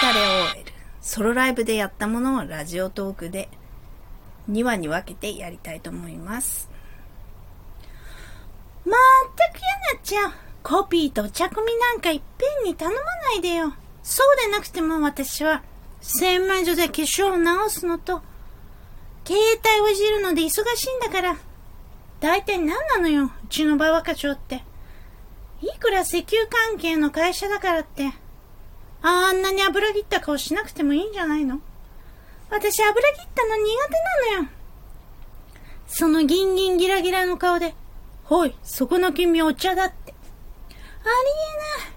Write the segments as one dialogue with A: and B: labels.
A: タレ OL。ソロライブでやったものをラジオトークで2話に分けてやりたいと思います。まったく嫌なっちゃう。コピーとお茶組なんかいっぺんに頼まないでよ。そうでなくても私は、洗面所で化粧を直すのと、携帯をいじるので忙しいんだから。大体何なのよ、うちの馬場課長って。いくら石油関係の会社だからって、あんなに油切った顔しなくてもいいんじゃないの？私油切ったの苦手なのよ。そのギンギンギラギラの顔で、ほい、そこの君お茶だって。ありえない。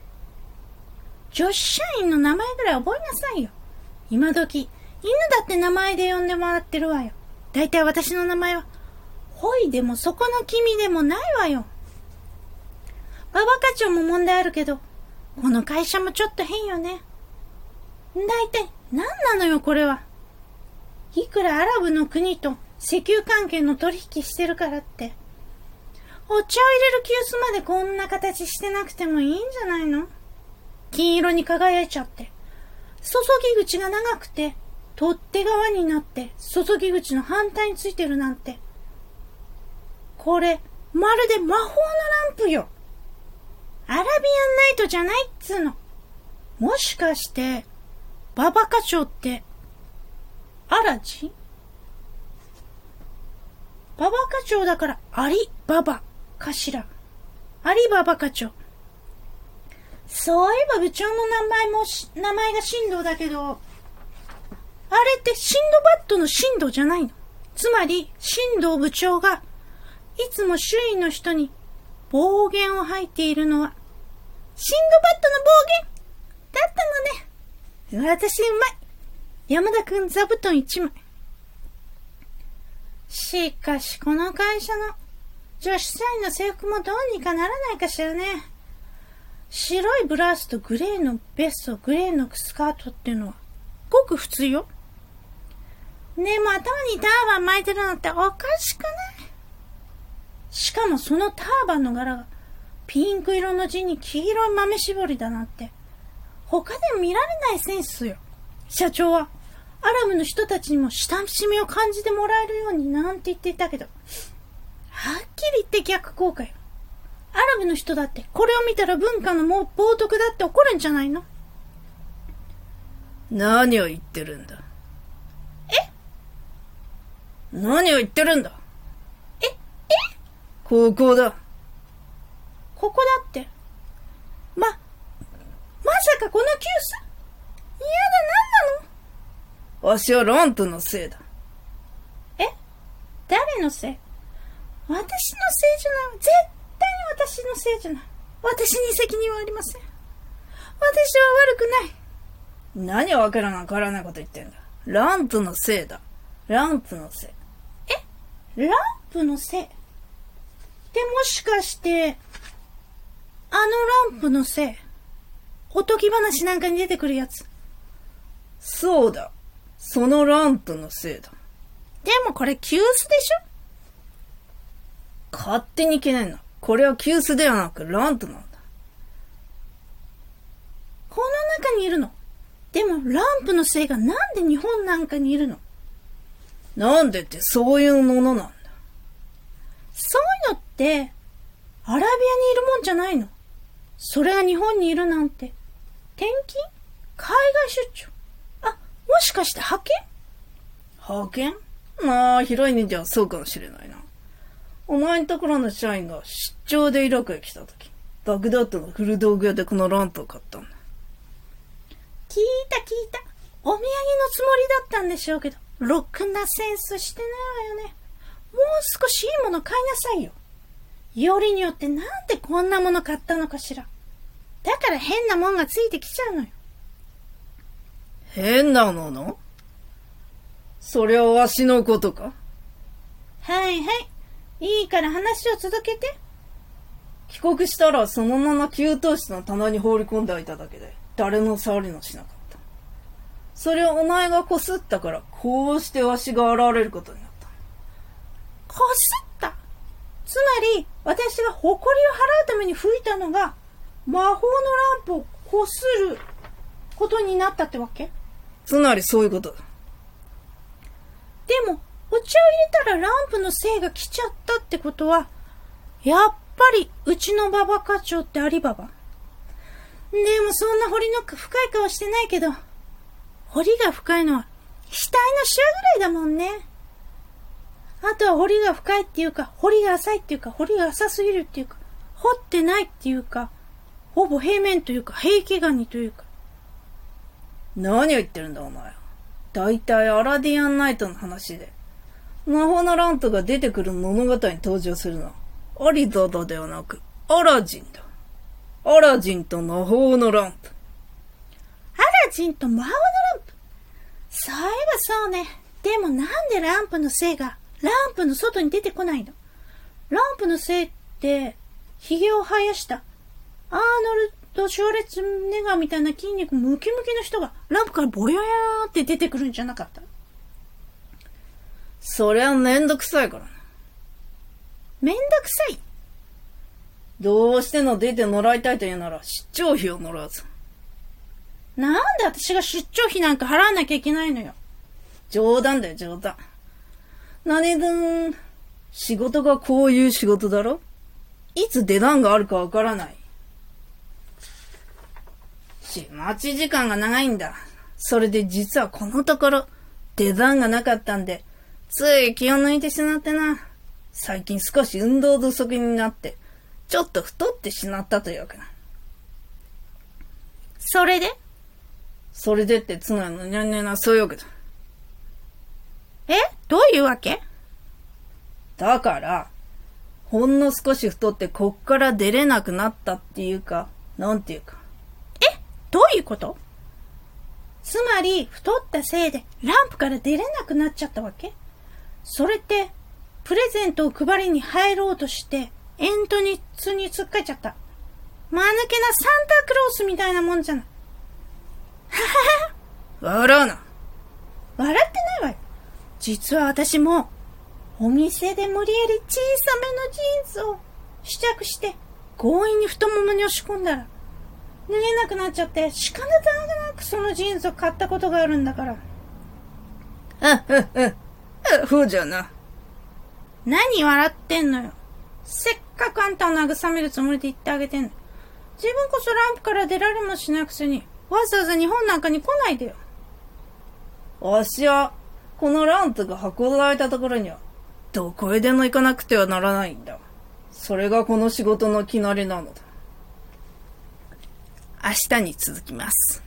A: 女子社員の名前ぐらい覚えなさいよ。今時、犬だって名前で呼んでもらってるわよ。だいたい私の名前は、ほいでもそこの君でもないわよ。馬場課長も問題あるけど、この会社もちょっと変よね。だいたい何なのよこれは。いくらアラブの国と石油関係の取引してるからって、お茶を入れる急須までこんな形してなくてもいいんじゃないの？金色に輝いちゃって。注ぎ口が長くて、取っ手側になって注ぎ口の反対についてるなんて。これ、まるで魔法のランプよ。アラビアンナイトじゃないっつうの。もしかして、ババ課長って、アラジン？ババ課長だから、アリババかしら。アリババ課長。そういえば部長の名前もし、名前が振動だけど、あれってシンドバッドの振動じゃないの？つまり、振動部長が、いつも周囲の人に暴言を吐いているのは、シンドバッドの暴言だったのね。私うまい。山田くん座布団一枚。しかし、この会社の女子社員の制服もどうにかならないかしらね。白いブラウスとグレーのベスト、グレーのスカートっていうのは、ごく普通よ。でも頭にターバン巻いてるのっておかしくない？しかもそのターバンの柄がピンク色の地に黄色い豆絞りだなんて。他で見られないセンスよ。社長は。アラブの人たちにも親しみを感じてもらえるようになんて言っていたけど、はっきり言って逆効果よ。アラブの人だってこれを見たら文化のもう冒涜だって怒るんじゃないの？
B: 何を言ってるんだ。
A: え？
B: 何を言ってるんだ。
A: え、え
B: ここだ。
A: ここだって。ま、まさかこの急須？嫌だ、なんなの？
B: わしはランプのせいだ。
A: え？誰のせい？私のせいじゃない。絶対に私のせいじゃない。私に責任はありません。私は悪くない。
B: 何をわからなからないこと言ってんだ。ランプのせいだ。ランプのせい。
A: ランプのせい？で、もしかして、あのランプのせい。おとぎ話なんかに出てくるやつ。
B: そうだ。そのランプのせいだ。
A: でもこれ急須でしょ？
B: 勝手にいけないな。これは急須ではなくランプなんだ。
A: この中にいるの？でもランプのせいがなんで日本なんかにいるの？
B: なんでってそういうものなんだ。
A: って、アラビアにいるもんじゃないの。それが日本にいるなんて。転勤？海外出張？あ、もしかして派遣？
B: 派遣？まあ、広い意味ではそうかもしれないな。お前んところの社員が出張でイラクへ来た時、バグダッドの古道具屋でこのランプを買ったんだ。
A: 聞いた聞いた。お土産のつもりだったんでしょうけど、ろくなセンスしてないわよね。もう少しいいもの買いなさいよ。よりによってなんでこんなもの買ったのかしら。だから変なもんがついてきちゃうのよ。
B: 変なもの？そりゃわしのことか？
A: はいはい。いいから話を続けて。
B: 帰国したらそのまま給湯室の棚に放り込んでおいただけで、誰の触りもしなかった。それをお前がこすったから、こうしてわしが現れることになった。
A: こすった。つまり、私が誇りを払うために吹いたのが、魔法のランプをこすることになったってわけ？
B: つまりそういうことだ。
A: でも、お茶を入れたらランプの精が来ちゃったってことは、やっぱりうちの馬場課長ってアリババ？でもそんな彫りの深い顔してないけど、彫りが深いのは額のシワぐらいだもんね。あとは彫りが深いっていうか、彫りが浅いっていうか、彫りが浅すぎるっていうか、彫ってないっていうか、ほぼ平面というか、平気ガニというか。
B: 何を言ってるんだお前。だいたいアラディアンナイトの話で。魔法のランプが出てくる物語に登場するのは、アリダダではなく、アラジンだ。アラジンと魔法のランプ。
A: アラジンと魔法のランプ？そういえばそうね。でもなんでランプの精がランプの外に出てこないのランプの精って、髭を生やした、アーノルド・シュワレッツネガーみたいな筋肉ムキムキの人がランプからボヤヤーって出てくるんじゃなかった？
B: そりゃめんどくさいからな。
A: めんどくさい？
B: どうしても出てもらいたいと言うなら出張費をもらうぞ。
A: なんで私が出張費なんか払わなきゃいけないのよ。
B: 冗談だよ、冗談。何分、仕事がこういう仕事だろ？いつ出番があるかわからない。し、待ち時間が長いんだ。それで実はこのところ、出番がなかったんで、つい気を抜いてしまってな。最近少し運動不足になって、ちょっと太ってしまったというわけだ。
A: それで？
B: それでってつまりのにゃんにゃなそういうわけだ。
A: え？どういうわけ？
B: だから、ほんの少し太ってこっから出れなくなったっていうか、なんていうか。
A: え？どういうこと？つまり、太ったせいでランプから出れなくなっちゃったわけ？それって、プレゼントを配りに入ろうとして、エントニッツに突っかえちゃった。間抜けなサンタクロースみたいなもんじゃない。
B: 笑うな。
A: 笑ってないわよ。実は私も、お店で無理やり小さめのジーンズを試着して、強引に太ももに押し込んだら、脱げなくなっちゃって、仕方なくそのジーンズを買ったことがあるんだから。
B: あ、うん、うん。そうじゃな。
A: 何笑ってんのよ。せっかくあんたを慰めるつもりで言ってあげてんの。自分こそランプから出られもしなくせに、わざわざ日本なんかに来ないでよ。
B: わしは、このランプが運ばれたところには、どこへでも行かなくてはならないんだ。それがこの仕事の決まりなのだ。明日に続きます。